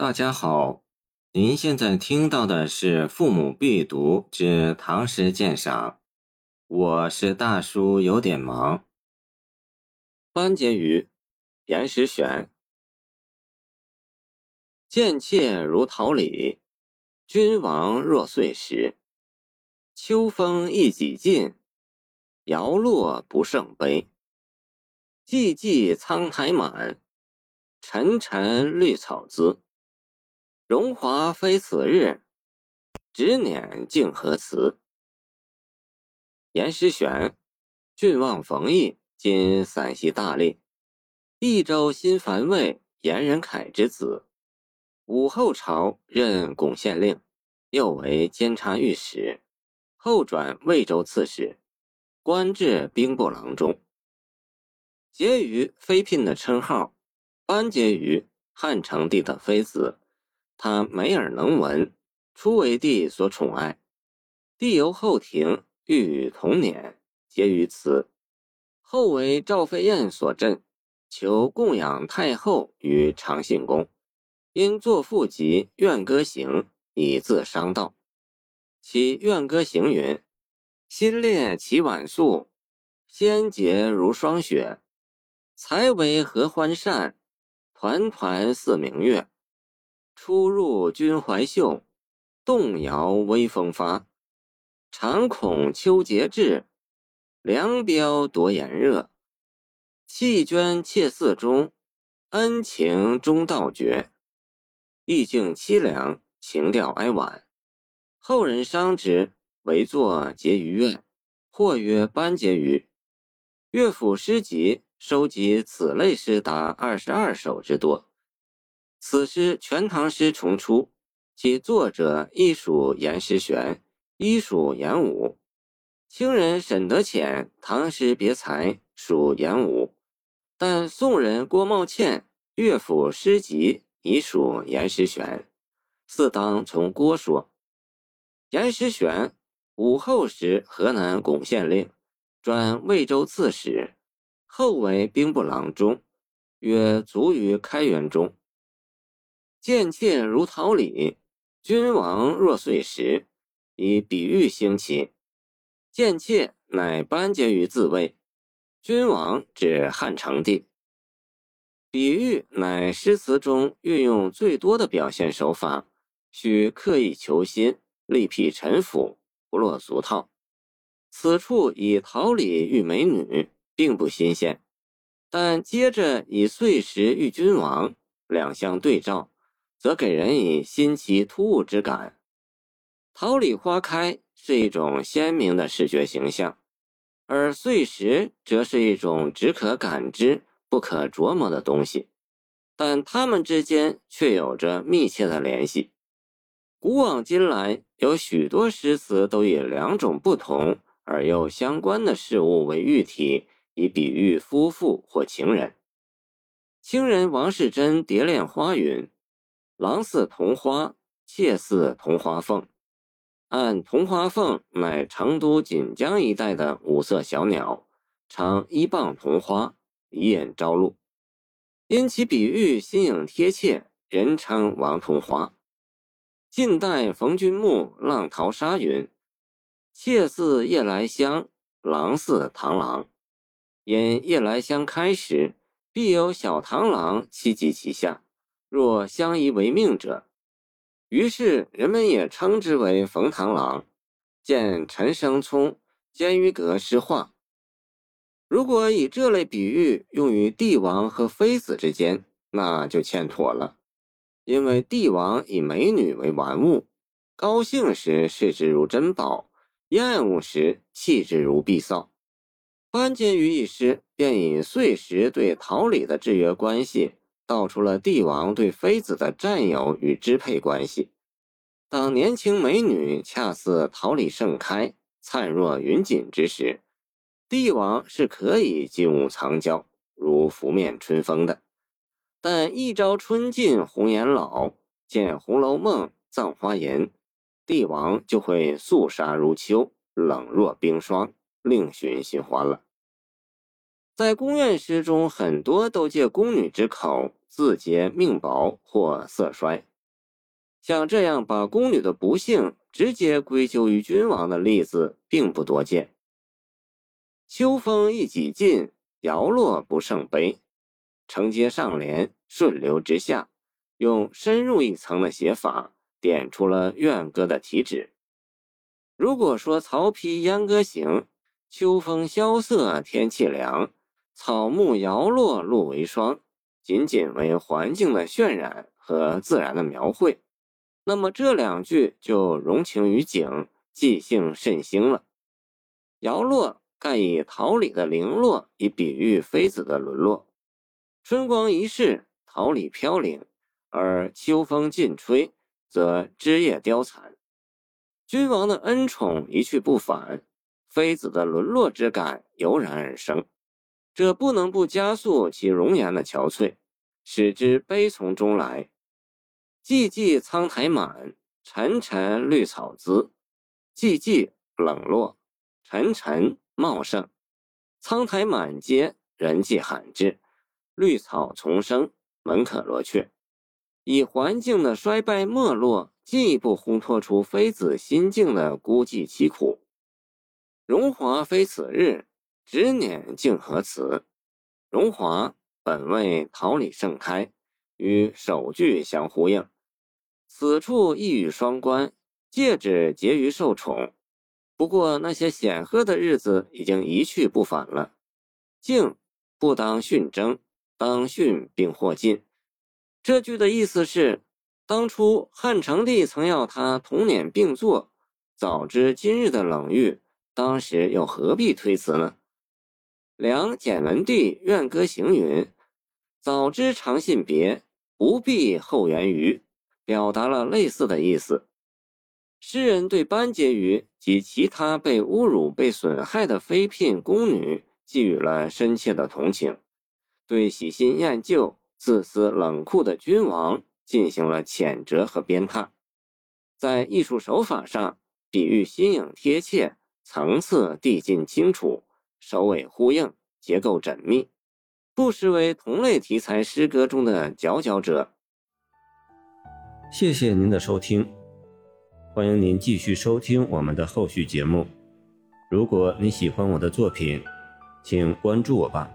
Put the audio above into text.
大家好，您现在听到的是《父母必读之唐诗鉴赏》，我是大叔，有点忙。班婕妤，严时选。贱妾如桃李，君王若岁时。秋风一几劲，摇落不胜悲。寂寂苍苔满，沉沉绿草滋。荣华非此日，执辇竟何辞？严师玄，郡望冯异，今陕西大荔，益州新樊卫严仁凯之子。武后朝任巩县令，又为监察御史，后转魏州刺史，官至兵部郎中。婕妤妃嫔的称号，班婕妤，汉成帝的妃子。他美耳能文，初为帝所宠爱。帝由后庭欲与同辇，结于此。后为赵飞燕所镇，求供养太后于长信宫，因作赋集《怨歌行》，以自伤道。其《怨歌行》云：“新列其晚素，仙洁如霜雪。”才为合欢扇，团团似明月。出入君怀袖，动摇微风发。常恐秋节至，凉飙夺炎热。弃捐妾寺中，恩情终道绝。意境凄凉，情调哀婉。后人伤之，为作结余怨，或曰班婕妤。乐府诗集。收集此类诗达二十二首之多，此诗《全唐诗》重出，其作者亦属严师玄，亦属严武。清人沈德潜《唐诗别裁》属严武，但宋人郭茂倩《乐府诗集》已属严师玄，似当从郭说。严师玄，武后时河南巩县令，转魏州刺史。后为兵部郎中，约卒于开元中。贱妾如桃李，君王若岁时，以比喻兴起。贱妾乃班婕妤自谓，君王指汉成帝。比喻乃诗词中运用最多的表现手法，需刻意求新，力辟陈腐，不落俗套。此处以桃李喻美女。并不新鲜，但接着以岁时遇君王两相对照，则给人以新奇突兀之感。桃李花开是一种鲜明的视觉形象，而碎石则是一种只可感知不可琢磨的东西，但它们之间却有着密切的联系。古往今来，有许多诗词都以两种不同而又相关的事物为喻体。以比喻夫妇或情人。清人王士贞《蝶恋花》云：“郎似桐花，妾似桐花凤。”按桐花凤乃成都锦江一带的五色小鸟，常依傍桐花，以引朝露。因其比喻新颖贴切，人称王桐花。晋代冯君木《浪淘沙》云：“妾似夜来香，郎似螳螂。”因夜来香开时，必有小螳螂栖集其下，若相依为命者，于是人们也称之为冯螳螂。见陈生聪《监于阁诗话》。如果以这类比喻用于帝王和妃子之间，那就欠妥了，因为帝王以美女为玩物，高兴时视之如珍宝，厌恶时弃之如敝扫。班婕妤一诗便以碎石对桃李的制约关系，道出了帝王对妃子的占有与支配关系。当年轻美女恰似桃李盛开、灿若云锦之时，帝王是可以金屋藏娇，如拂面春风的。但一朝春尽红颜老，见《红楼梦》《葬花吟》，帝王就会肃杀如秋，冷若冰霜。另寻新欢了。在宫苑诗中，很多都借宫女之口自结命薄或色衰。像这样把宫女的不幸直接归咎于君王的例子并不多见。秋风一几尽，摇落不胜悲。承接上联，顺流直下，用深入一层的写法，点出了怨歌的题旨。如果说曹丕秧歌行，秋风萧瑟，天气凉，草木摇落，露为霜，仅仅为环境的渲染和自然的描绘。那么这两句就融情于景，即兴甚兴了。摇落盖以桃李的零落，以比喻妃子的沦落。春光一逝，桃李飘零；而秋风尽吹，则枝叶凋残。君王的恩宠一去不返，妃子的沦落之感油然而生，这不能不加速其容颜的憔悴，使之悲从中来。寂寂苍苔满，沉沉绿草滋。寂寂冷落，沉沉茂盛，苍苔满阶，人迹罕至，绿草丛生，门可罗雀。以环境的衰败没落，进一步烘托出妃子心境的孤寂凄苦。荣华非此日，执念竟何辞？荣华本为桃李盛开，与首句相呼应。此处一语双关，戒指结于受宠。不过那些显赫的日子已经一去不返了。敬不当训争，当训并获尽。这句的意思是，当初汉成帝曾要他同辇并坐，早知今日的冷遇，当时又何必推辞呢？梁简文帝怨歌行云：“早知长信别，不必后援于。”表达了类似的意思。诗人对班婕妤及其他被侮辱、被损害的妃嫔、宫女寄予了深切的同情，对喜新厌旧、自私冷酷的君王进行了谴责和鞭挞。在艺术手法上，比喻新颖贴切，层次递进清楚，首尾呼应，结构缜密，不失为同类题材诗歌中的佼佼者。谢谢您的收听，欢迎您继续收听我们的后续节目。如果你喜欢我的作品，请关注我吧。